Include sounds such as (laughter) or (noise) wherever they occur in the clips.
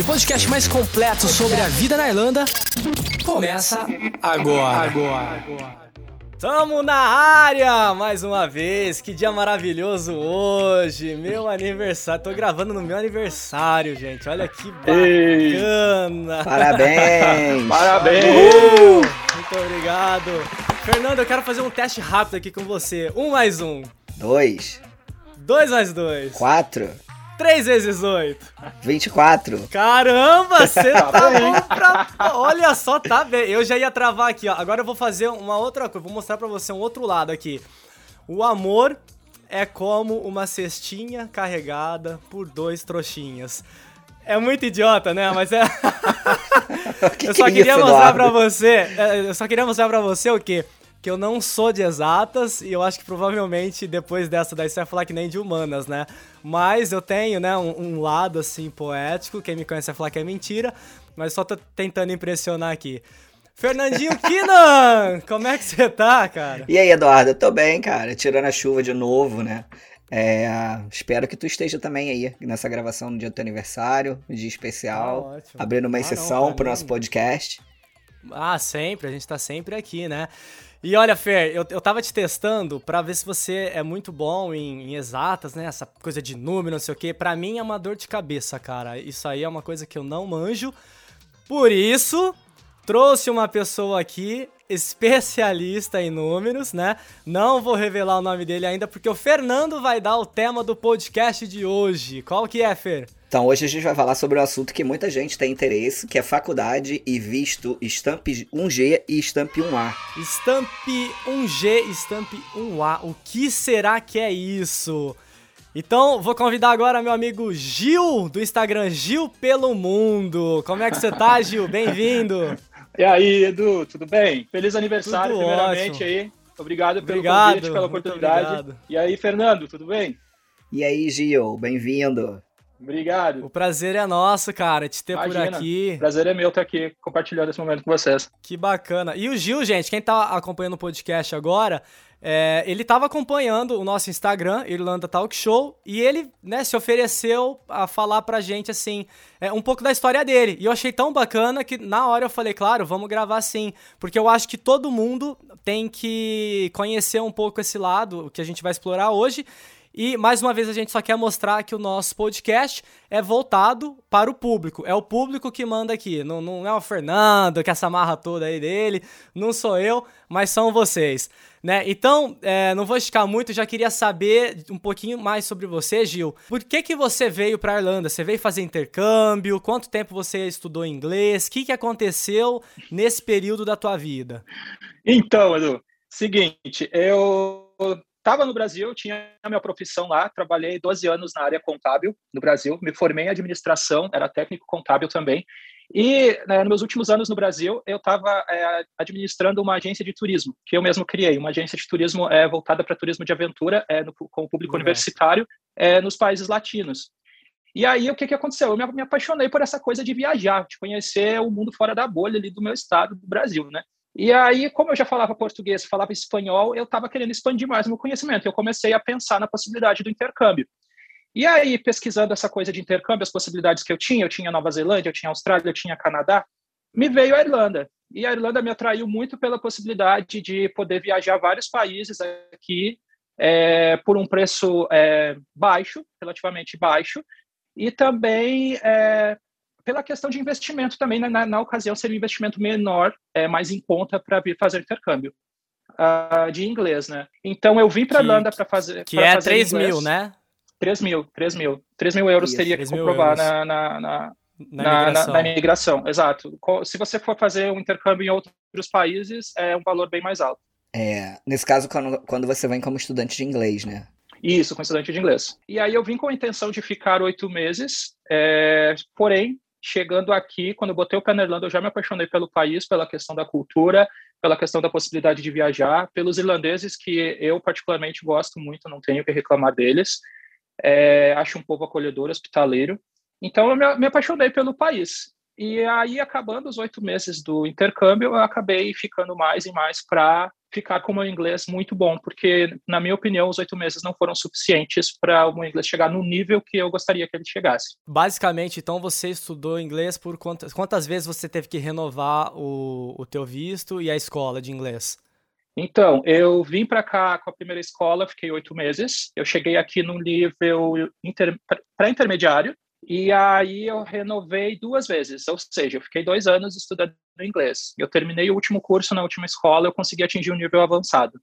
E o podcast mais completo sobre a vida na Irlanda começa agora. Agora. Tamo na área mais uma vez. Que dia maravilhoso hoje. Meu aniversário. Tô gravando no meu aniversário, gente. Olha que bacana. Parabéns. (laughs) Parabéns. Uhul. Muito obrigado. Fernando, eu quero fazer um teste rápido aqui com você. Um mais um. Dois. Dois mais dois. Quatro. 3 vezes 8. 24. Caramba, você tá bom pra... Olha só, tá bem. Eu já ia travar aqui, ó. Agora eu vou fazer uma outra coisa. Vou mostrar pra você um outro lado aqui. O amor é como uma cestinha carregada por dois trouxinhas. É muito idiota, né? Mas é. (laughs) que eu só que é queria isso, mostrar Eduardo? pra você. é, Eu só queria mostrar pra você o quê? Que eu não sou de exatas e eu acho que provavelmente depois dessa daí você vai falar que nem de humanas, né? Mas eu tenho, né, um, um lado assim poético. Quem me conhece vai falar que é mentira, mas só tô tentando impressionar aqui. Fernandinho (laughs) Kinan! Como é que você tá, cara? E aí, Eduardo? Eu tô bem, cara. Tirando a chuva de novo, né? É, espero que tu esteja também aí nessa gravação no dia do teu aniversário, um dia especial. Ótimo. abrindo uma Ah, exceção pra pro mim- nosso podcast. Ah, sempre, a gente tá sempre aqui, né? E olha, Fer, eu, eu tava te testando pra ver se você é muito bom em, em exatas, né? Essa coisa de número, não sei o quê. Pra mim é uma dor de cabeça, cara. Isso aí é uma coisa que eu não manjo. Por isso, trouxe uma pessoa aqui, especialista em números, né? Não vou revelar o nome dele ainda, porque o Fernando vai dar o tema do podcast de hoje. Qual que é, Fer? Então, hoje a gente vai falar sobre um assunto que muita gente tem interesse, que é faculdade e visto Stamp 1G e Stamp 1A. Stamp 1G, Stamp 1A. O que será que é isso? Então, vou convidar agora meu amigo Gil, do Instagram Gil Pelo Mundo. Como é que você tá, Gil? Bem-vindo. E aí, Edu, tudo bem? Feliz aniversário, Tudo primeiramente ótimo. aí. Obrigado pelo Obrigado, convite, pela oportunidade. obrigado. E aí, Fernando, tudo bem? E aí, Gil, bem-vindo. Obrigado. O prazer é nosso, cara, te ter por Imagina. aqui. Prazer é meu estar aqui compartilhando esse momento com vocês. Que bacana. E o Gil, gente, quem tá acompanhando o podcast agora, é, ele tava acompanhando o nosso Instagram, Irlanda Talk Show, e ele, né, se ofereceu a falar pra gente, assim, é, um pouco da história dele. E eu achei tão bacana que na hora eu falei, claro, vamos gravar sim. Porque eu acho que todo mundo tem que conhecer um pouco esse lado que a gente vai explorar hoje. E mais uma vez a gente só quer mostrar que o nosso podcast é voltado para o público. É o público que manda aqui. Não, não é o Fernando, que essa marra toda aí dele. Não sou eu, mas são vocês. Né? Então, é, não vou esticar muito, já queria saber um pouquinho mais sobre você, Gil. Por que, que você veio para a Irlanda? Você veio fazer intercâmbio? Quanto tempo você estudou inglês? O que, que aconteceu nesse período da tua vida? Então, Edu, seguinte, eu estava no Brasil, tinha a minha profissão lá, trabalhei 12 anos na área contábil no Brasil, me formei em administração, era técnico contábil também. E né, nos meus últimos anos no Brasil, eu estava administrando uma agência de turismo, que eu mesmo criei, uma agência de turismo é, voltada para turismo de aventura, é, no, com o público Legal. universitário, é, nos países latinos. E aí, o que, que aconteceu? Eu me, me apaixonei por essa coisa de viajar, de conhecer o mundo fora da bolha ali do meu estado, do Brasil, né? E aí, como eu já falava português, falava espanhol, eu estava querendo expandir mais o meu conhecimento. Eu comecei a pensar na possibilidade do intercâmbio. E aí, pesquisando essa coisa de intercâmbio, as possibilidades que eu tinha, eu tinha Nova Zelândia, eu tinha Austrália, eu tinha Canadá, me veio a Irlanda. E a Irlanda me atraiu muito pela possibilidade de poder viajar a vários países aqui é, por um preço é, baixo, relativamente baixo, e também é, pela questão de investimento também, na, na, na ocasião seria um investimento menor, é, mais em conta para vir fazer intercâmbio uh, de inglês, né? Então eu vim para a Irlanda para fazer Que pra é fazer 3 inglês. mil, né? 3 mil, 3 mil. 3 mil euros Isso, teria que 3 mil comprovar na, na, na, Na, na, na, imigração. na imigração, exato. Se você for fazer um intercâmbio em outros países, é um valor bem mais alto. É, nesse caso, quando, quando você vem como estudante de inglês, né? Isso, com estudante de inglês. E aí eu vim com a intenção de ficar oito meses, é, porém, chegando aqui, quando eu botei o pé na Irlanda, eu já me apaixonei pelo país, pela questão da cultura, pela questão da possibilidade de viajar, pelos irlandeses que eu particularmente gosto muito, não tenho que reclamar deles. É, acho um povo acolhedor, hospitaleiro. Então eu me, me apaixonei pelo país. E aí, acabando os oito meses do intercâmbio, eu acabei ficando mais e mais para ficar com o meu inglês muito bom, porque, na minha opinião, os oito meses não foram suficientes para o meu inglês chegar no nível que eu gostaria que ele chegasse. Basicamente, então, você estudou inglês por quantas, quantas vezes você teve que renovar o, o teu visto e a escola de inglês? Então, eu vim para cá com a primeira escola, fiquei oito meses. Eu cheguei aqui no nível inter, pré-intermediário, e aí eu renovei duas vezes, ou seja, eu fiquei dois anos estudando inglês. Eu terminei o último curso na última escola, eu consegui atingir um nível avançado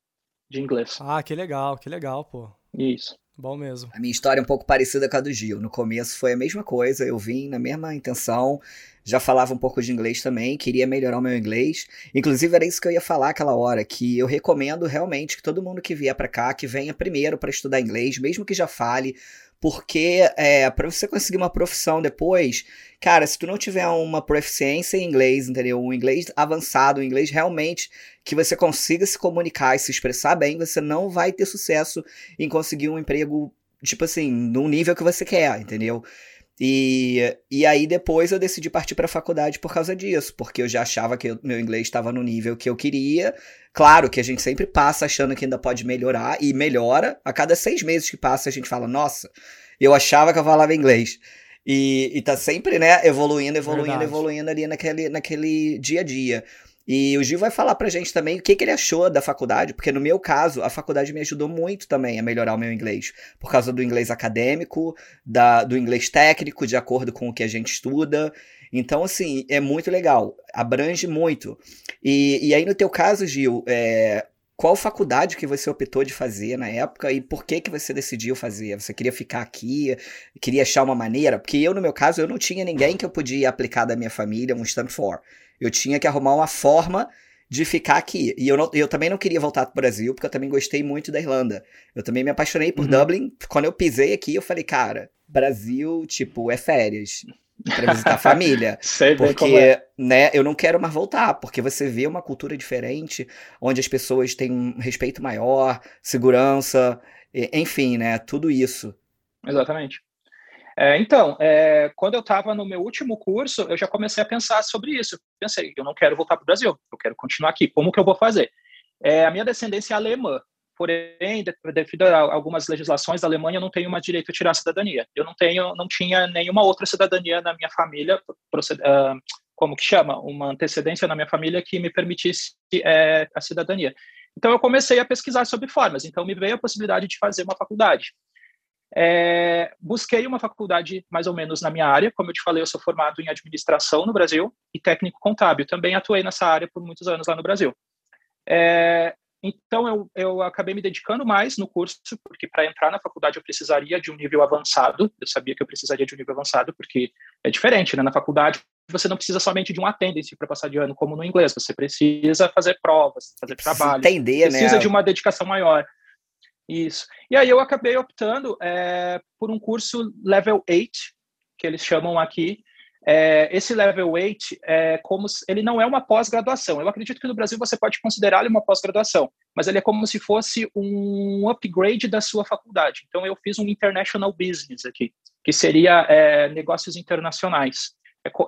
de inglês. Ah, que legal, que legal, pô. Isso. Bom mesmo. A minha história é um pouco parecida com a do Gil. No começo foi a mesma coisa, eu vim na mesma intenção, já falava um pouco de inglês também, queria melhorar o meu inglês. Inclusive era isso que eu ia falar aquela hora, que eu recomendo realmente que todo mundo que vier para cá, que venha primeiro para estudar inglês, mesmo que já fale, porque é, para você conseguir uma profissão depois, cara, se tu não tiver uma proficiência em inglês, entendeu? Um inglês avançado, um inglês realmente que você consiga se comunicar e se expressar bem, você não vai ter sucesso em conseguir um emprego, tipo assim, num nível que você quer, entendeu? E, e aí depois eu decidi partir para a faculdade por causa disso, porque eu já achava que o meu inglês estava no nível que eu queria. Claro que a gente sempre passa achando que ainda pode melhorar, e melhora. A cada seis meses que passa, a gente fala, nossa, eu achava que eu falava inglês. E, e tá sempre, né, evoluindo, evoluindo, Verdade. evoluindo ali naquele, naquele dia a dia. E o Gil vai falar pra gente também o que, que ele achou da faculdade, porque no meu caso, a faculdade me ajudou muito também a melhorar o meu inglês, por causa do inglês acadêmico, da, do inglês técnico, de acordo com o que a gente estuda. Então, assim, é muito legal, abrange muito. E, e aí, no teu caso, Gil, é, qual faculdade que você optou de fazer na época e por que que você decidiu fazer? Você queria ficar aqui, queria achar uma maneira? Porque eu, no meu caso, eu não tinha ninguém que eu podia aplicar da minha família um Stanford. Eu tinha que arrumar uma forma de ficar aqui. E eu, não, eu também não queria voltar para o Brasil, porque eu também gostei muito da Irlanda. Eu também me apaixonei por uhum. Dublin. Quando eu pisei aqui, eu falei, cara, Brasil, tipo, é férias. Pra visitar a família. (laughs) Sei porque, é. né, eu não quero mais voltar, porque você vê uma cultura diferente, onde as pessoas têm um respeito maior, segurança, enfim, né, tudo isso. Exatamente. É, então, é, quando eu estava no meu último curso, eu já comecei a pensar sobre isso. Pensei, eu não quero voltar para o Brasil, eu quero continuar aqui. Como que eu vou fazer? É, a minha descendência é alemã, porém, devido a algumas legislações da Alemanha, eu não tenho mais direito a tirar a cidadania. Eu não tenho, não tinha nenhuma outra cidadania na minha família, como que chama, uma antecedência na minha família que me permitisse é, a cidadania. Então eu comecei a pesquisar sobre formas. Então me veio a possibilidade de fazer uma faculdade. É, busquei uma faculdade mais ou menos na minha área, como eu te falei, eu sou formado em administração no Brasil e técnico contábil. Também atuei nessa área por muitos anos lá no Brasil. É, então eu, eu acabei me dedicando mais no curso, porque para entrar na faculdade eu precisaria de um nível avançado. Eu sabia que eu precisaria de um nível avançado, porque é diferente, né? Na faculdade você não precisa somente de um attendance para passar de ano, como no inglês. Você precisa fazer provas, fazer trabalho. Entender, precisa né? Precisa de uma dedicação maior. Isso. E aí eu acabei optando é, por um curso Level 8, que eles chamam aqui. É, esse Level 8 é como se, ele não é uma pós-graduação. Eu acredito que no Brasil você pode considerá-lo uma pós-graduação, mas ele é como se fosse um upgrade da sua faculdade. Então eu fiz um International Business aqui, que seria é, negócios internacionais.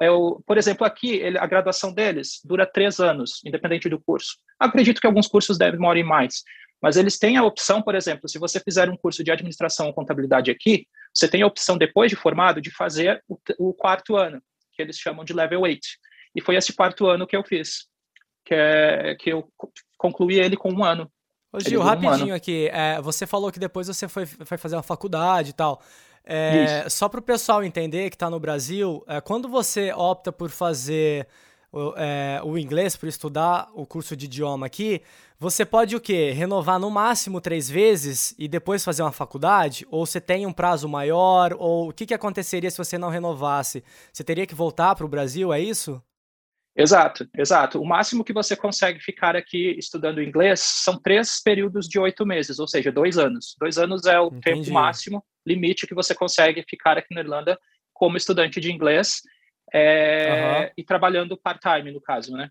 Eu, é por exemplo, aqui ele, a graduação deles dura três anos, independente do curso. Acredito que alguns cursos devem demorar mais, mas eles têm a opção, por exemplo, se você fizer um curso de administração ou contabilidade aqui, você tem a opção, depois de formado, de fazer o, o quarto ano, que eles chamam de level 8. E foi esse quarto ano que eu fiz, que, é, que eu concluí ele com um ano. Ô Gil, rapidinho um aqui, é, você falou que depois você foi, foi fazer uma faculdade e tal. É, só para o pessoal entender que está no Brasil, é, quando você opta por fazer o, é, o inglês, por estudar o curso de idioma aqui, você pode o quê? Renovar no máximo três vezes e depois fazer uma faculdade? Ou você tem um prazo maior? Ou o que, que aconteceria se você não renovasse? Você teria que voltar para o Brasil, é isso? Exato, exato. O máximo que você consegue ficar aqui estudando inglês são três períodos de oito meses, ou seja, dois anos. Dois anos é o Entendi. tempo máximo, limite que você consegue ficar aqui na Irlanda como estudante de inglês é, uhum. e trabalhando part-time, no caso, né?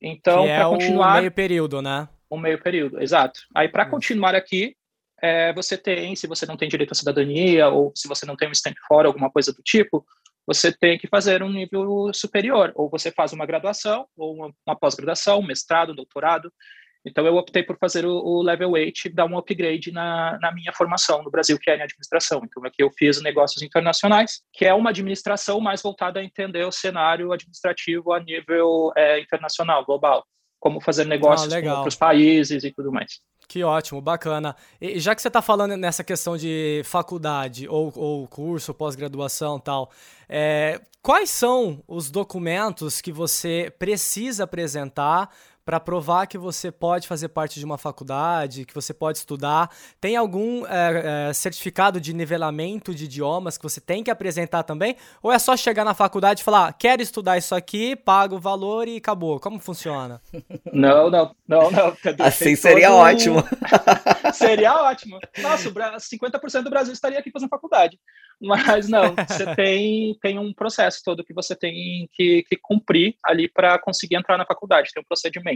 Então, para é continuar. O meio período, né? O meio período, exato. Aí, para continuar aqui, é, você tem, se você não tem direito à cidadania, ou se você não tem um stamp fora, alguma coisa do tipo, você tem que fazer um nível superior. Ou você faz uma graduação, ou uma, uma pós-graduação, mestrado, doutorado. Então, eu optei por fazer o, o Level 8, dar um upgrade na, na, minha formação no Brasil, que é em administração. Então, aqui eu fiz negócios internacionais, que é uma administração mais voltada a entender o cenário administrativo a nível é, internacional, global. Como fazer negócios ah, com outros países e tudo mais. Que ótimo, bacana. E já que você está falando nessa questão de faculdade ou, ou curso, pós-graduação tal, é, quais são os documentos que você precisa apresentar para provar que você pode fazer parte de uma faculdade, que você pode estudar? Tem algum é, é, certificado de nivelamento de idiomas que você tem que apresentar também? Ou é só chegar na faculdade e falar, quero estudar isso aqui, pago o valor e acabou? Como funciona? (laughs) Não, não, não, não. Assim seria todo... ótimo. (laughs) seria ótimo. Nossa, 50% do Brasil estaria aqui fazendo faculdade. Mas não, você (laughs) tem, tem um processo todo que você tem que, que cumprir ali para conseguir entrar na faculdade, tem um procedimento.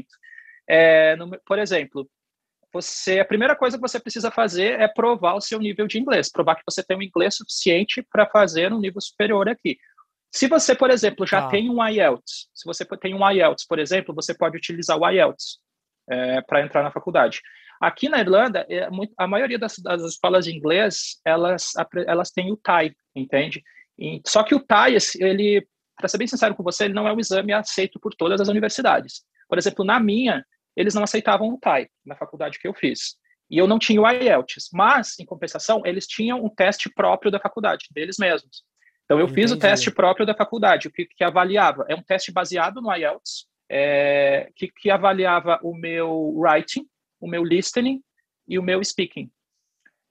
É, no, por exemplo, você a primeira coisa que você precisa fazer é provar o seu nível de inglês, provar que você tem um inglês suficiente para fazer um nível superior aqui. Se você, por exemplo, já ah. tem um IELTS, se você tem um IELTS, por exemplo, você pode utilizar o IELTS é, para entrar na faculdade. Aqui na Irlanda, é a maioria das, das escolas de inglês, elas, elas têm o TAI, entende? E, só que o TAI, ele, para ser bem sincero com você, ele não é um exame aceito por todas as universidades. Por exemplo, na minha, eles não aceitavam o TAI, na faculdade que eu fiz. E eu não tinha o IELTS, mas, em compensação, eles tinham um teste próprio da faculdade, deles mesmos. Então, eu Entendi. fiz o teste próprio da faculdade, o que, que avaliava. É um teste baseado no IELTS, é, que, que avaliava o meu writing, o meu listening e o meu speaking.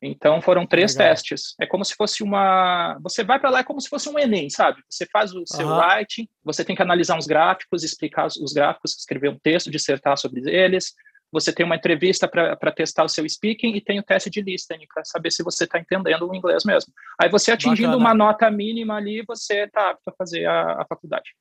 Então foram três Legal. testes. É como se fosse uma. Você vai para lá é como se fosse um Enem, sabe? Você faz o seu uhum. writing, você tem que analisar uns gráficos, explicar os gráficos, escrever um texto, dissertar sobre eles. Você tem uma entrevista para testar o seu speaking e tem o teste de listening para saber se você está entendendo o inglês mesmo. Aí você atingindo Bacana. uma nota mínima ali, você está apto a fazer a, a faculdade.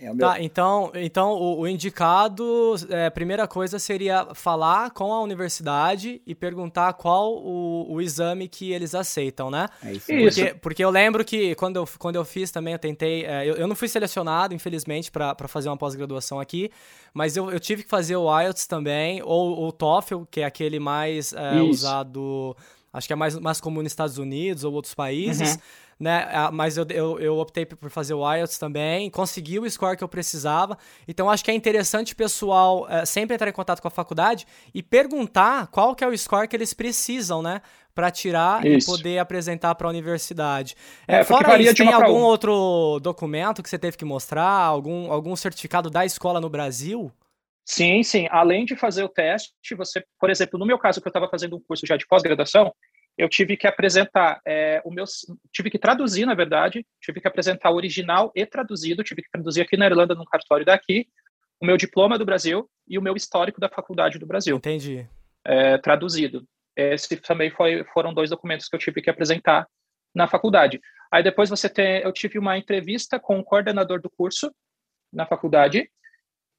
É meu... Tá, então, então o, o indicado, é, primeira coisa seria falar com a universidade e perguntar qual o, o exame que eles aceitam, né? É isso. Porque, porque eu lembro que quando eu, quando eu fiz também, eu tentei. É, eu, eu não fui selecionado, infelizmente, para fazer uma pós-graduação aqui, mas eu, eu tive que fazer o IELTS também, ou o TOEFL, que é aquele mais é, usado, acho que é mais, mais comum nos Estados Unidos ou outros países. Uhum né? Ah, mas eu, eu, eu, optei por fazer o IELTS também, consegui o score que eu precisava. Então acho que é interessante o pessoal é, sempre entrar em contato com a faculdade e perguntar qual que é o score que eles precisam, né? Para tirar isso. e poder apresentar para a universidade. É, Fora isso, tem algum outro documento que você teve que mostrar? Algum, algum certificado da escola no Brasil? Sim, sim. Além de fazer o teste, você, por exemplo, no meu caso, que eu estava fazendo um curso já de pós-graduação, eu tive que apresentar é, o meu, tive que traduzir, na verdade, tive que apresentar o original e traduzido, tive que traduzir aqui na Irlanda, num cartório daqui, o meu diploma do Brasil e o meu histórico da faculdade do Brasil. Entendi. É, traduzido. Esse também foi, foram dois documentos que eu tive que apresentar na faculdade. Aí depois você tem, eu tive uma entrevista com o coordenador do curso na faculdade.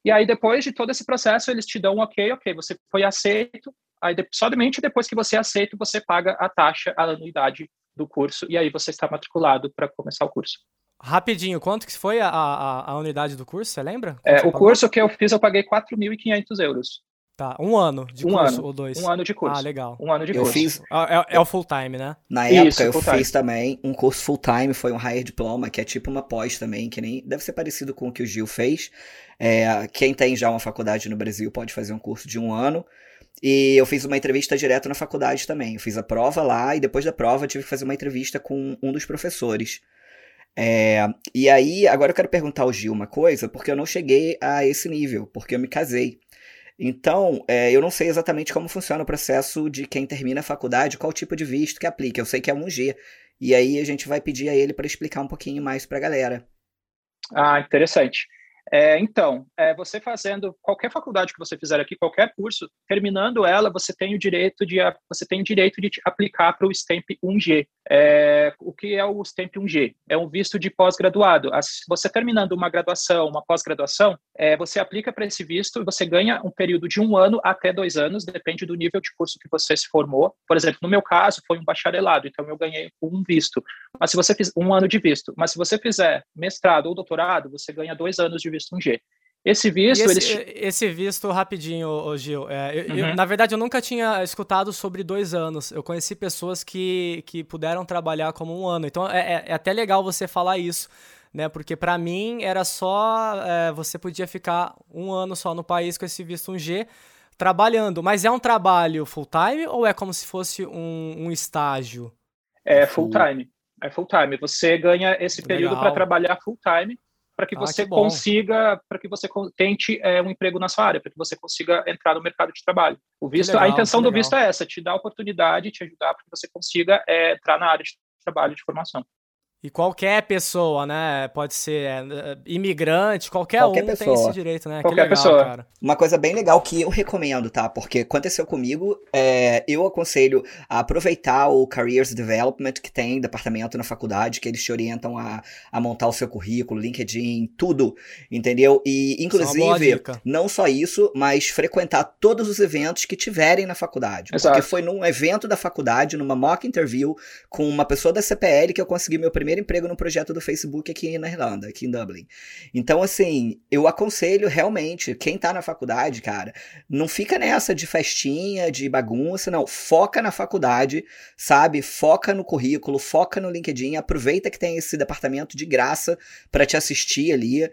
E aí depois de todo esse processo eles te dão um ok, ok, você foi aceito, Aí, somente depois que você aceita, você paga a taxa, a anuidade do curso, e aí você está matriculado para começar o curso. Rapidinho, quanto que foi a, a, a unidade do curso, você lembra? É, você o pagou? curso que eu fiz, eu paguei 4.500 euros. Tá, um ano de um curso ano, ou dois? Um ano de curso. Ah, legal. Um ano de eu curso. Fiz... É, é, é o full time, né? Na época Isso, eu fiz também um curso full time, foi um higher diploma, que é tipo uma pós também, que nem deve ser parecido com o que o Gil fez. É, quem tem já uma faculdade no Brasil pode fazer um curso de um ano. E eu fiz uma entrevista direto na faculdade também. Eu fiz a prova lá e depois da prova tive que fazer uma entrevista com um dos professores. É, e aí, agora eu quero perguntar ao Gil uma coisa, porque eu não cheguei a esse nível, porque eu me casei. Então, é, eu não sei exatamente como funciona o processo de quem termina a faculdade, qual tipo de visto que aplica. Eu sei que é um G. E aí a gente vai pedir a ele para explicar um pouquinho mais para a galera. Ah, interessante. É, então, é, você fazendo qualquer faculdade que você fizer aqui, qualquer curso, terminando ela, você tem o direito de você tem direito de aplicar para o STEMP 1G. É, o que é o STEMP 1G? É um visto de pós-graduado. Você terminando uma graduação, uma pós-graduação, é, você aplica para esse visto e você ganha um período de um ano até dois anos, depende do nível de curso que você se formou. Por exemplo, no meu caso, foi um bacharelado, então eu ganhei um visto. Mas se você fizer um ano de visto, mas se você fizer mestrado ou doutorado, você ganha dois anos de visto 1G. Esse visto. Esse, eles... esse, visto, rapidinho, Gil. É, eu, uhum. eu, na verdade, eu nunca tinha escutado sobre dois anos. Eu conheci pessoas que, que puderam trabalhar como um ano. Então é, é, é até legal você falar isso. Né, porque para mim era só. É, você podia ficar um ano só no país com esse visto 1G trabalhando. Mas é um trabalho full-time ou é como se fosse um, um estágio? É full-time. É full-time. Você ganha esse período para trabalhar full-time para que ah, você que consiga, para que você tente é, um emprego na sua área, para que você consiga entrar no mercado de trabalho. O visto, legal, a intenção do visto é essa, te dar a oportunidade, te ajudar para que você consiga é, entrar na área de trabalho de formação. E qualquer pessoa, né? Pode ser é, imigrante, qualquer, qualquer um pessoa. tem esse direito, né? Qualquer legal, pessoa. Cara. Uma coisa bem legal que eu recomendo, tá? Porque aconteceu comigo, é, eu aconselho a aproveitar o Careers Development que tem departamento na faculdade, que eles te orientam a, a montar o seu currículo, LinkedIn, tudo, entendeu? E, é inclusive, não só isso, mas frequentar todos os eventos que tiverem na faculdade. Exato. Porque foi num evento da faculdade, numa mock interview, com uma pessoa da CPL que eu consegui meu primeiro primeiro emprego no projeto do Facebook aqui na Irlanda, aqui em Dublin. Então, assim, eu aconselho realmente, quem tá na faculdade, cara, não fica nessa de festinha, de bagunça, não. Foca na faculdade, sabe? Foca no currículo, foca no LinkedIn, aproveita que tem esse departamento de graça para te assistir ali.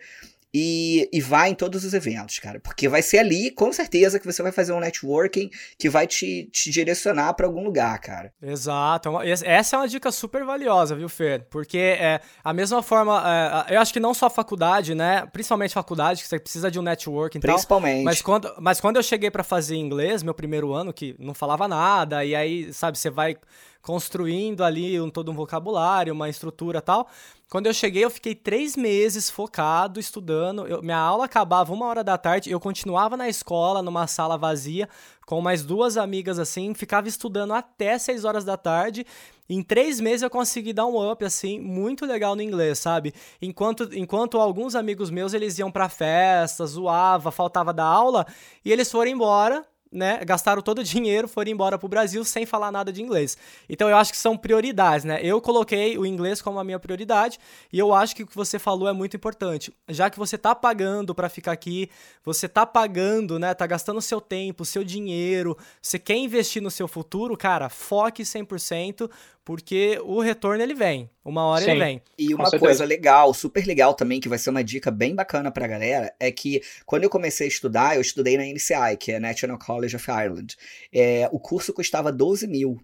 E, e vai em todos os eventos, cara. Porque vai ser ali, com certeza, que você vai fazer um networking que vai te, te direcionar para algum lugar, cara. Exato. É essa é uma dica super valiosa, viu, Fer? Porque é a mesma forma. É, eu acho que não só faculdade, né? Principalmente faculdade, que você precisa de um networking Principalmente. Tal, mas, quando, mas quando eu cheguei para fazer inglês, meu primeiro ano, que não falava nada, e aí, sabe, você vai construindo ali um, todo um vocabulário, uma estrutura tal. Quando eu cheguei, eu fiquei três meses focado, estudando. Eu, minha aula acabava uma hora da tarde, eu continuava na escola, numa sala vazia, com mais duas amigas assim, ficava estudando até seis horas da tarde. Em três meses eu consegui dar um up, assim, muito legal no inglês, sabe? Enquanto, enquanto alguns amigos meus, eles iam pra festa, zoava, faltava da aula, e eles foram embora, né, gastaram todo o dinheiro, foram embora pro Brasil sem falar nada de inglês. Então eu acho que são prioridades, né? Eu coloquei o inglês como a minha prioridade e eu acho que o que você falou é muito importante. Já que você tá pagando para ficar aqui, você tá pagando, né, tá gastando seu tempo, seu dinheiro, você quer investir no seu futuro, cara, foque 100%, porque o retorno ele vem, uma hora Sim, ele vem. E uma coisa legal, super legal também, que vai ser uma dica bem bacana pra galera, é que quando eu comecei a estudar, eu estudei na NCI, que é National College of Ireland. É, o curso custava 12 mil.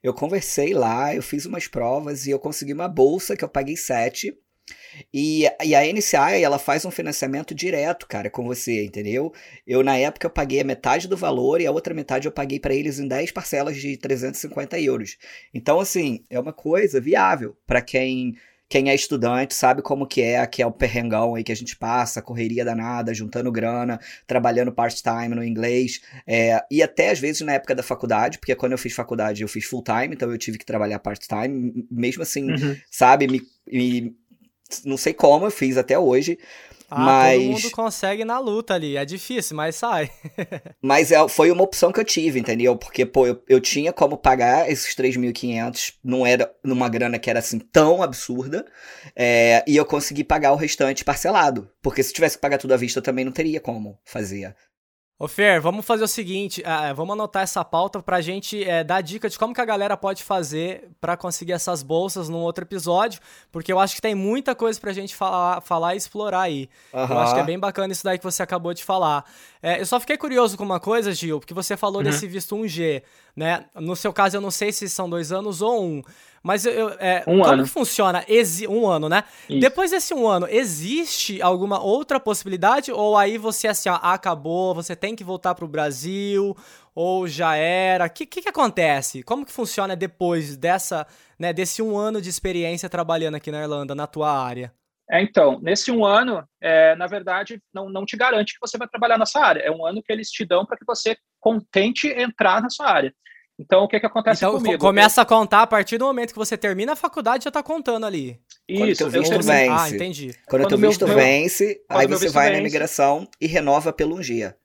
Eu conversei lá, eu fiz umas provas e eu consegui uma bolsa que eu paguei 7 e, e a NCI, ela faz um financiamento direto, cara, com você, entendeu? Eu, na época, eu paguei a metade do valor e a outra metade eu paguei para eles em 10 parcelas de 350 euros. Então, assim, é uma coisa viável para quem quem é estudante sabe como que é, que é o perrengão aí que a gente passa, correria danada, juntando grana, trabalhando part-time no inglês, é, e até às vezes na época da faculdade, porque quando eu fiz faculdade eu fiz full-time, então eu tive que trabalhar part-time, mesmo assim, uhum. sabe, me, me não sei como eu fiz até hoje. Ah, mas... todo mundo consegue na luta ali. É difícil, mas sai. (laughs) mas é, foi uma opção que eu tive, entendeu? Porque, pô, eu, eu tinha como pagar esses 3.500. Não era numa grana que era assim tão absurda. É, e eu consegui pagar o restante parcelado. Porque se tivesse que pagar tudo à vista, eu também não teria como fazer. Ô Fer, vamos fazer o seguinte, uh, vamos anotar essa pauta pra gente uh, dar dica de como que a galera pode fazer para conseguir essas bolsas num outro episódio, porque eu acho que tem muita coisa pra gente falar, falar e explorar aí. Uhum. Eu acho que é bem bacana isso daí que você acabou de falar. É, eu só fiquei curioso com uma coisa, Gil, porque você falou uhum. desse visto 1G, né? No seu caso, eu não sei se são dois anos ou um, mas eu, é, um como ano. que funciona? Exi um ano, né? Isso. Depois desse um ano, existe alguma outra possibilidade? Ou aí você, assim, ó, acabou, você tem que voltar pro Brasil, ou já era? O que, que, que, acontece? Como que funciona depois dessa, né, desse um ano de experiência trabalhando aqui na Irlanda, na tua área? É, então, nesse um ano, é, na verdade, não, não te garante que você vai trabalhar nessa área. É um ano que eles te dão para que você contente entrar na sua área. Então, o que, que acontece então, comigo? Começa eu... a contar a partir do momento que você termina a faculdade, já está contando ali. Isso, Quando teu visto vence. Ah, entendi. Quando, Quando teu visto meu, vence, aí você vai vence. na imigração e renova pelo um dia.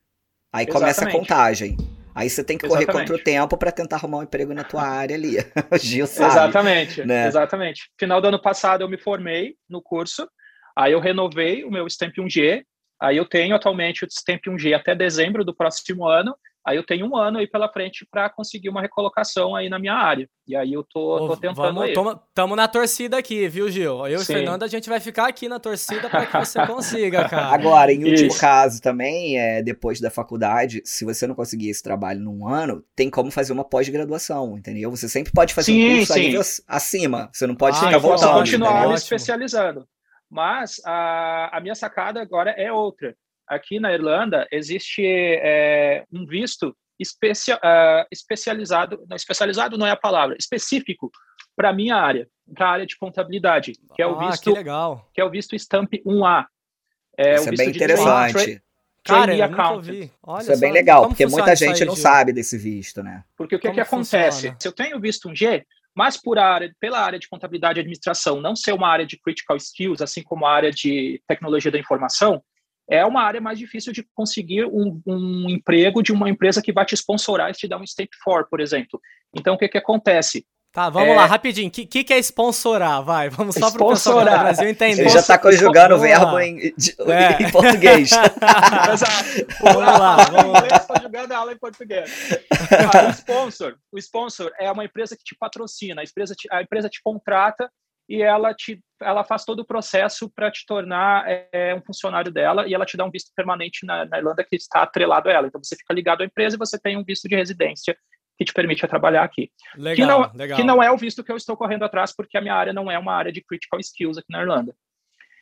Aí Exatamente. começa a contagem. Aí você tem que correr Exatamente. contra o tempo para tentar arrumar um emprego na tua área ali. (laughs) o Gil sabe. Exatamente, né? exatamente. Final do ano passado eu me formei no curso, aí eu renovei o meu Stamp 1G, aí eu tenho atualmente o Stamp 1G até dezembro do próximo ano, Aí eu tenho um ano aí pela frente para conseguir uma recolocação aí na minha área. E aí eu tô, tô tentando vamos, aí. Tamo, tamo na torcida aqui, viu, Gil? Eu Sim. e o Fernando, a gente vai ficar aqui na torcida para que você (laughs) consiga, cara. Agora, em último Isso. caso também, é, depois da faculdade, se você não conseguir esse trabalho num ano, tem como fazer uma pós-graduação, entendeu? Você sempre pode fazer sim, um curso sim. acima. Você não pode ah, ficar voltando. Posso continuar me especializando. Mas a, a minha sacada agora é outra aqui na Irlanda existe é, um visto especia, uh, especializado, não, especializado não é a palavra, específico para a minha área, para a área de contabilidade, que é o ah, visto, que, legal. que é o visto Stamp 1A. É, Isso é bem interessante. Cara, eu nunca ouvi. Olha isso é bem legal, porque muita gente aí, não Gil? sabe desse visto, né? Porque o que, que acontece? Se eu tenho visto um G, mas por área, pela área de contabilidade e administração não ser uma área de critical skills, assim como a área de tecnologia da informação, é uma área mais difícil de conseguir um, um, emprego de uma empresa que vai te sponsorar e te dar um Stamp for, por exemplo. Então, o que, que acontece? Tá, vamos é... lá, rapidinho. O que, que, que, é sponsorar? Vai, vamos só para o pessoal do Brasil entender. Ele já está conjugando o verbo em, de, é. em (laughs) português. (laughs) Exato. Vamos lá, vamos lá. conjugando a aula em português. Ah, o sponsor, o sponsor é uma empresa que te patrocina, a empresa te, a empresa te contrata e ela te ela faz todo o processo para te tornar é, um funcionário dela e ela te dá um visto permanente na, na, Irlanda que está atrelado a ela. Então você fica ligado à empresa e você tem um visto de residência que te permite trabalhar aqui. Legal, que não, legal. Que não é o visto que eu estou correndo atrás porque a minha área não é uma área de critical skills aqui na Irlanda.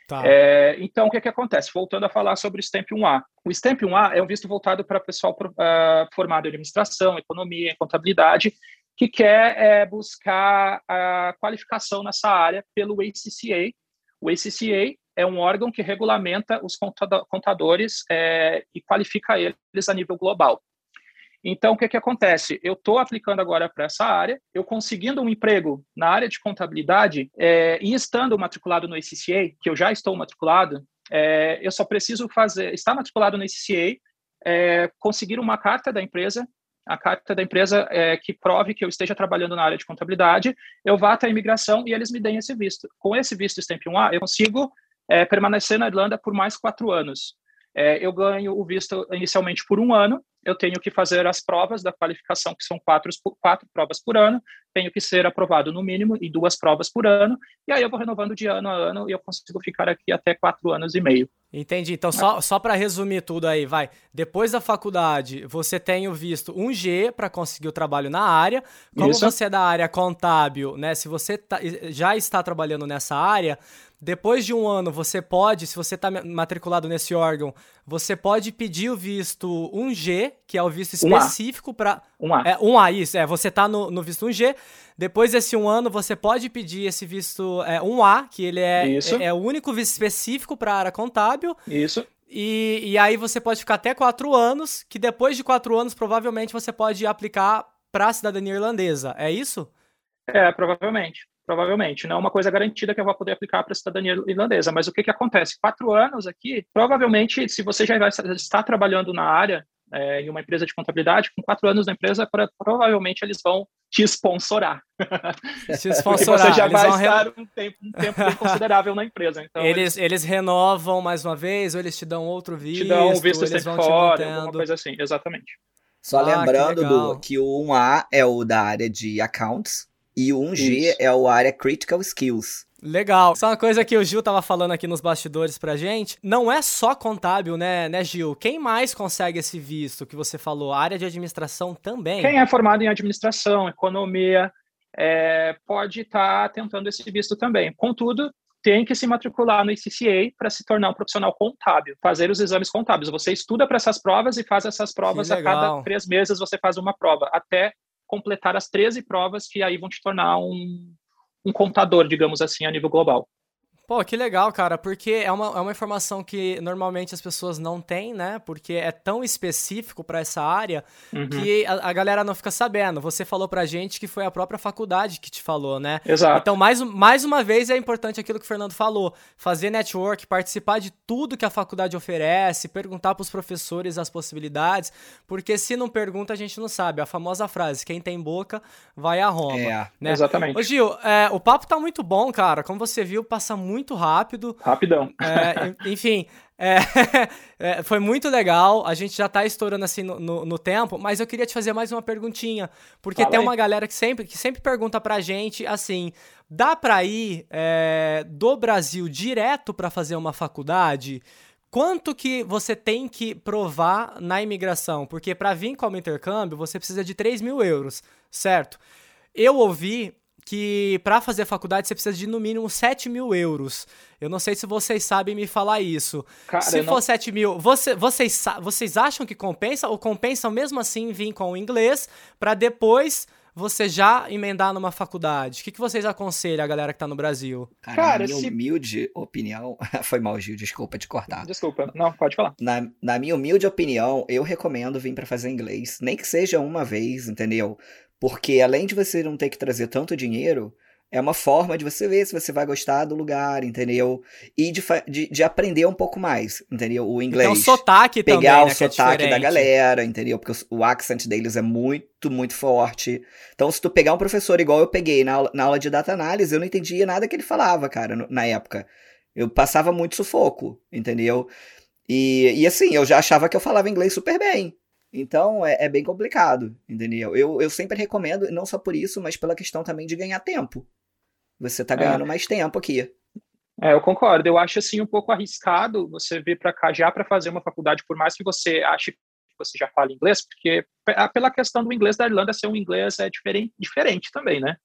Tá. É, então, o que, que acontece? Voltando a falar sobre o Stamp 1A. O Stamp 1A é um visto voltado para pessoal uh, formado em administração, economia, contabilidade, que quer é, buscar a qualificação nessa área pelo ACCA. O ACCA é um órgão que regulamenta os contadores é, e qualifica eles a nível global. Então, o que, que acontece? Eu estou aplicando agora para essa área, eu conseguindo um emprego na área de contabilidade é, e estando matriculado no ACCA, que eu já estou matriculado, é, eu só preciso fazer, estar matriculado no ACCA, é, conseguir uma carta da empresa a carta da empresa é, que prove que eu esteja trabalhando na área de contabilidade, eu vá até a imigração e eles me deem esse visto. Com esse visto Stamp 1A, eu consigo é, permanecer na Irlanda por mais quatro anos. É, eu ganho o visto inicialmente por um ano, eu tenho que fazer as provas da qualificação, que são quatro, quatro provas por ano, tenho que ser aprovado no mínimo e duas provas por ano, e aí eu vou renovando de ano a ano e eu consigo ficar aqui até quatro anos e meio. Entendi. Então, só, só para resumir tudo aí, vai. Depois da faculdade, você tem o visto 1G para conseguir o trabalho na área. Como Isso. você é da área contábil, né? Se você tá, já está trabalhando nessa área, depois de um ano, você pode, se você está matriculado nesse órgão, você pode pedir o visto 1G, que é o visto específico para. 1A. É, 1A, isso. É, você está no, no visto 1G. Depois desse um ano, você pode pedir esse visto é, 1A, que ele é, é, é, o único visto específico para a área contábil. Isso. E, e aí você pode ficar até quatro anos, que depois de quatro anos, provavelmente, você pode aplicar para a cidadania irlandesa. É isso? É, provavelmente provavelmente. Não é uma coisa garantida que eu vou poder aplicar para a cidadania irlandesa. Mas o que, que acontece? Quatro anos aqui, provavelmente, se você já estar trabalhando na área, é, em uma empresa de contabilidade, com quatro anos na empresa, pra, provavelmente eles vão te sponsorar. Te (laughs) sponsorar. você já vai estar um tempo, um tempo bem considerável na empresa. Então, eles, eles, eles renovam mais uma vez, ou eles te dão outro visto? Te dão um visto eles vão fora, alguma coisa assim, exatamente. Só ah, lembrando, que, que o 1A é o da área de accounts, e o 1G Isso. é o área Critical Skills. Legal. Só uma coisa que o Gil tava falando aqui nos bastidores pra gente, não é só contábil, né, né, Gil? Quem mais consegue esse visto que você falou? A área de administração também. Quem é formado em administração, economia, é, pode estar tá tentando esse visto também. Contudo, tem que se matricular no ICCA para se tornar um profissional contábil, fazer os exames contábeis. Você estuda para essas provas e faz essas provas a cada três meses você faz uma prova, até completar as 13 provas que aí vão te tornar um, um contador, digamos assim, a nível global. Pô, que legal, cara, porque é uma, é uma informação que normalmente as pessoas não têm, né? Porque é tão específico para essa área uhum. que a, a, galera não fica sabendo. Você falou pra gente que foi a própria faculdade que te falou, né? Exato. Então, mais, mais uma vez, é importante aquilo que o Fernando falou: fazer network, participar de tudo que a faculdade oferece, perguntar pros professores as possibilidades, porque se não pergunta, a gente não sabe. A famosa frase: quem tem boca vai a Roma. É, né? exatamente. Ô, Gil, é, o papo tá muito bom, cara. Como você viu, passa muito muito rápido. Rapidão. É, enfim, é, (laughs) é, foi muito legal. A gente já está estourando assim no, no, no, tempo, mas eu queria te fazer mais uma perguntinha. Porque Fala tem aí. uma galera que sempre, que sempre pergunta pra gente assim: dá pra ir é, do Brasil direto para fazer uma faculdade? Quanto que você tem que provar na imigração? Porque para vir como intercâmbio, você precisa de 3 mil euros, certo? Eu ouvi que para fazer faculdade você precisa de no mínimo 7 mil euros. Eu não sei se vocês sabem me falar isso. Cara, se for não... 7 mil, você, vocês, vocês acham que compensa ou compensa mesmo assim vir com o inglês para depois você já emendar numa faculdade? O que, que vocês aconselham a galera que tá no Brasil? Cara, Cara na minha se... humilde opinião. (laughs) Foi mal, Gil, desculpa te cortar. Desculpa, não, pode falar. Na, na minha humilde opinião, eu recomendo vir para fazer inglês. Nem que seja uma vez, entendeu? Porque além de você não ter que trazer tanto dinheiro, é uma forma de você ver se você vai gostar do lugar, entendeu? E de, de, de aprender um pouco mais, entendeu? O inglês. Então, sotaque pegar também, o né, sotaque é da galera, entendeu? Porque o, o accent deles é muito, muito forte. Então, se tu pegar um professor igual eu peguei na aula, na aula de data análise, eu não entendia nada que ele falava, cara, no, na época. Eu passava muito sufoco, entendeu? E, e assim, eu já achava que eu falava inglês super bem, então é, é, bem complicado, entendeu? Eu, eu sempre recomendo, não só por isso, mas pela questão também de ganhar tempo. Você tá é. ganhando é. mais tempo aqui. É, eu concordo. Eu acho assim um pouco arriscado você vir para cá já para fazer uma faculdade, por mais que você ache que você já fala inglês, porque pela questão do inglês da Irlanda ser um inglês é diferente, diferente também, né?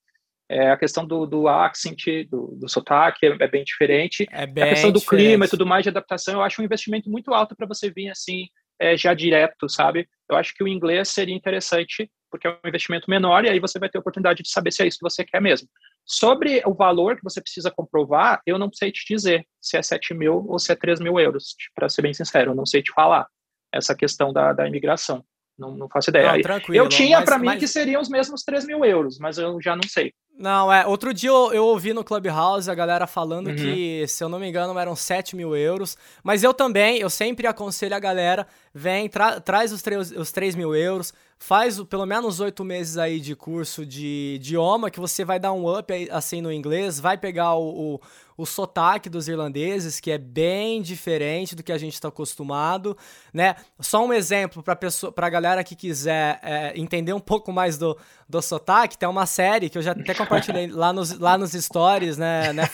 É, a questão do, do accent, do, do sotaque é, é, bem diferente. É bem a questão do diferente. clima e tudo mais de adaptação, eu acho um investimento muito alto para você vir assim é, já direto, sabe? Eu acho que o inglês seria interessante, porque é um investimento menor, e aí você vai ter a oportunidade de saber se é isso que você quer mesmo. Sobre o valor que você precisa comprovar, eu não sei te dizer se é 7 mil ou se é 3 mil euros, para ser bem sincero, eu não sei te falar essa questão da, da imigração. Não, não faço ideia. Não, eu tinha para mim mas... que seriam os mesmos 3 mil euros, mas eu já não sei. Não, é. Outro dia eu, eu, ouvi no Clubhouse a galera falando uhum. que, se eu não me engano, eram 7 mil euros. Mas eu também, eu sempre aconselho a galera, vem, tra traz os, os 3 mil euros, faz pelo menos oito meses aí de curso de idioma, que você vai dar um up assim no inglês, vai pegar o, o o sotaque dos irlandeses, que é bem diferente do que a gente está acostumado, né? Só um exemplo para a galera que quiser é, entender um pouco mais do, do sotaque, tem uma série que eu já até compartilhei lá nos, lá nos stories, né, né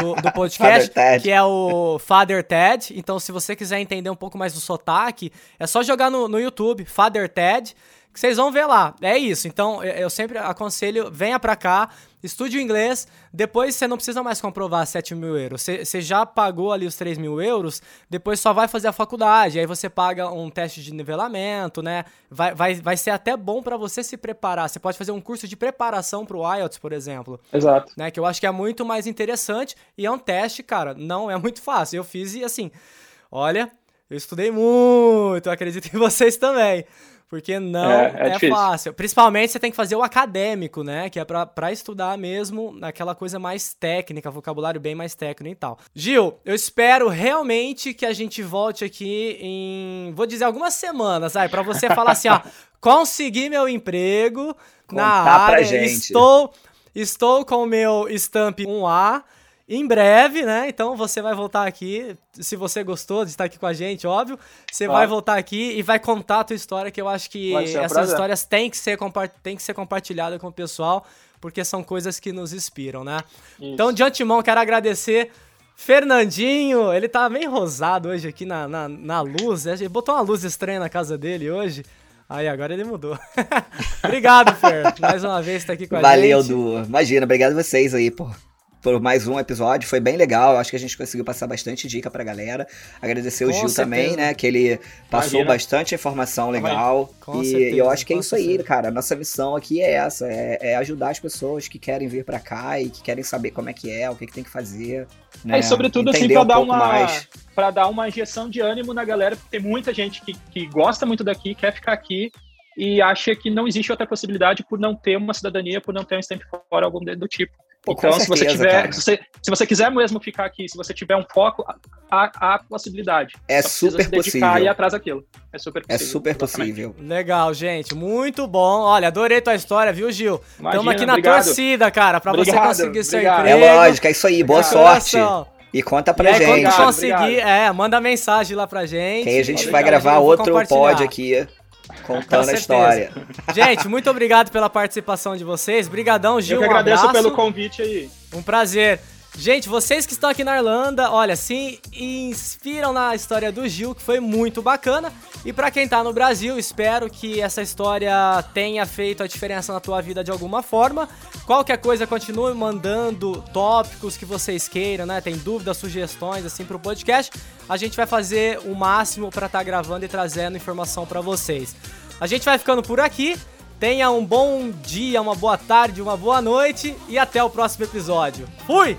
do, do podcast, que é o Father Ted. Então, se você quiser entender um pouco mais do sotaque, é só jogar no, no YouTube, Father Ted que vocês vão ver lá. É isso. Então, eu sempre aconselho, venha pra cá, estude o inglês, depois você não precisa mais comprovar 7 mil euros. Você já pagou ali os 3 mil euros, depois só vai fazer a faculdade, aí você paga um teste de nivelamento, né? Vai, vai, vai ser até bom para você se preparar. Você pode fazer um curso de preparação pro IELTS, por exemplo. Exato. Né? Que eu acho que é muito mais interessante e é um teste, cara, não é muito fácil. Eu fiz e assim, olha, eu estudei muito, acredito em (laughs) vocês também. Porque não é, é, é fácil. Principalmente você tem que fazer o acadêmico, né? Que é pra, pra estudar mesmo aquela coisa mais técnica, vocabulário bem mais técnico e tal. Gil, eu espero realmente que a gente volte aqui em. Vou dizer algumas semanas, aí, pra você falar assim, ó. (laughs) Consegui meu emprego Contar na área. Pra gente. Estou, estou com o meu Stamp 1A em breve, né? Então você vai voltar aqui, se você gostou de estar aqui com a gente, óbvio, você vai voltar aqui e vai contar a tua história, que eu acho que um essas prazer. histórias têm que, ser têm que ser compartilhadas com o pessoal, porque são coisas que nos inspiram, né? Isso. Então, de antemão, quero agradecer Fernandinho, ele tá bem rosado hoje aqui na, na, na luz, ele botou uma luz estranha na casa dele hoje. Aí, agora ele mudou. (laughs) obrigado, Fer. Mais uma vez tá aqui com a Valeu, gente. Valeu, Du. Imagina, obrigado a vocês aí, pô. Por mais um episódio. Foi bem legal. Acho que a gente conseguiu passar bastante dica pra galera. Agradecer Com o Gil certeza. também, né? Que ele passou Imagina. bastante informação legal. Com e certeza, eu acho que é isso aí, cara. A nossa missão aqui é essa: é, é ajudar as pessoas que querem vir pra cá e que querem saber como é que é, o que, que tem que fazer. Né? É, e sobretudo, assim, Entender pra um dar uma. mais. Pra dar uma injeção de ânimo na galera, porque tem muita gente que, que gosta muito daqui, quer ficar aqui e acha que não existe outra possibilidade por não ter uma cidadania, por não ter um stamp fora, algum do tipo. Pô, então, se você certeza, tiver, se você, se você quiser mesmo ficar aqui, se você tiver um foco, há, há possibilidade. É super se dedicar possível. e ir atrás daquilo. É super É possível. super exatamente. possível. Legal, gente. Muito bom. Olha, adorei tua história, viu, Gil? Estamos aqui na obrigado. torcida, cara, pra você Obrigado, conseguir seu obrigado. É emprego. lógico, é isso aí. Boa De sorte. E conta E pra aí, gente. quando Obrigado, conseguir, obrigado. é, manda mensagem lá pra gente. Que aí a gente Obrigado. vai gravar outro pod aqui contando a história. Gente, muito obrigado pela participação de vocês. Brigadão, Gil. Eu que um agradeço abraço. pelo convite aí. Um prazer. Gente, vocês que estão aqui na Irlanda, olha, se inspiram na história do Gil, que foi muito bacana. E pra quem tá no Brasil, espero que essa história tenha feito a diferença na tua vida de alguma forma. Qualquer coisa, continue mandando tópicos que vocês queiram, né? Tem dúvidas, sugestões, assim, pro podcast. A gente vai fazer o máximo pra estar gravando e trazendo informação pra vocês. A gente vai ficando por aqui. Tenha um bom dia, uma boa tarde, uma boa noite e até o próximo episódio. Fui!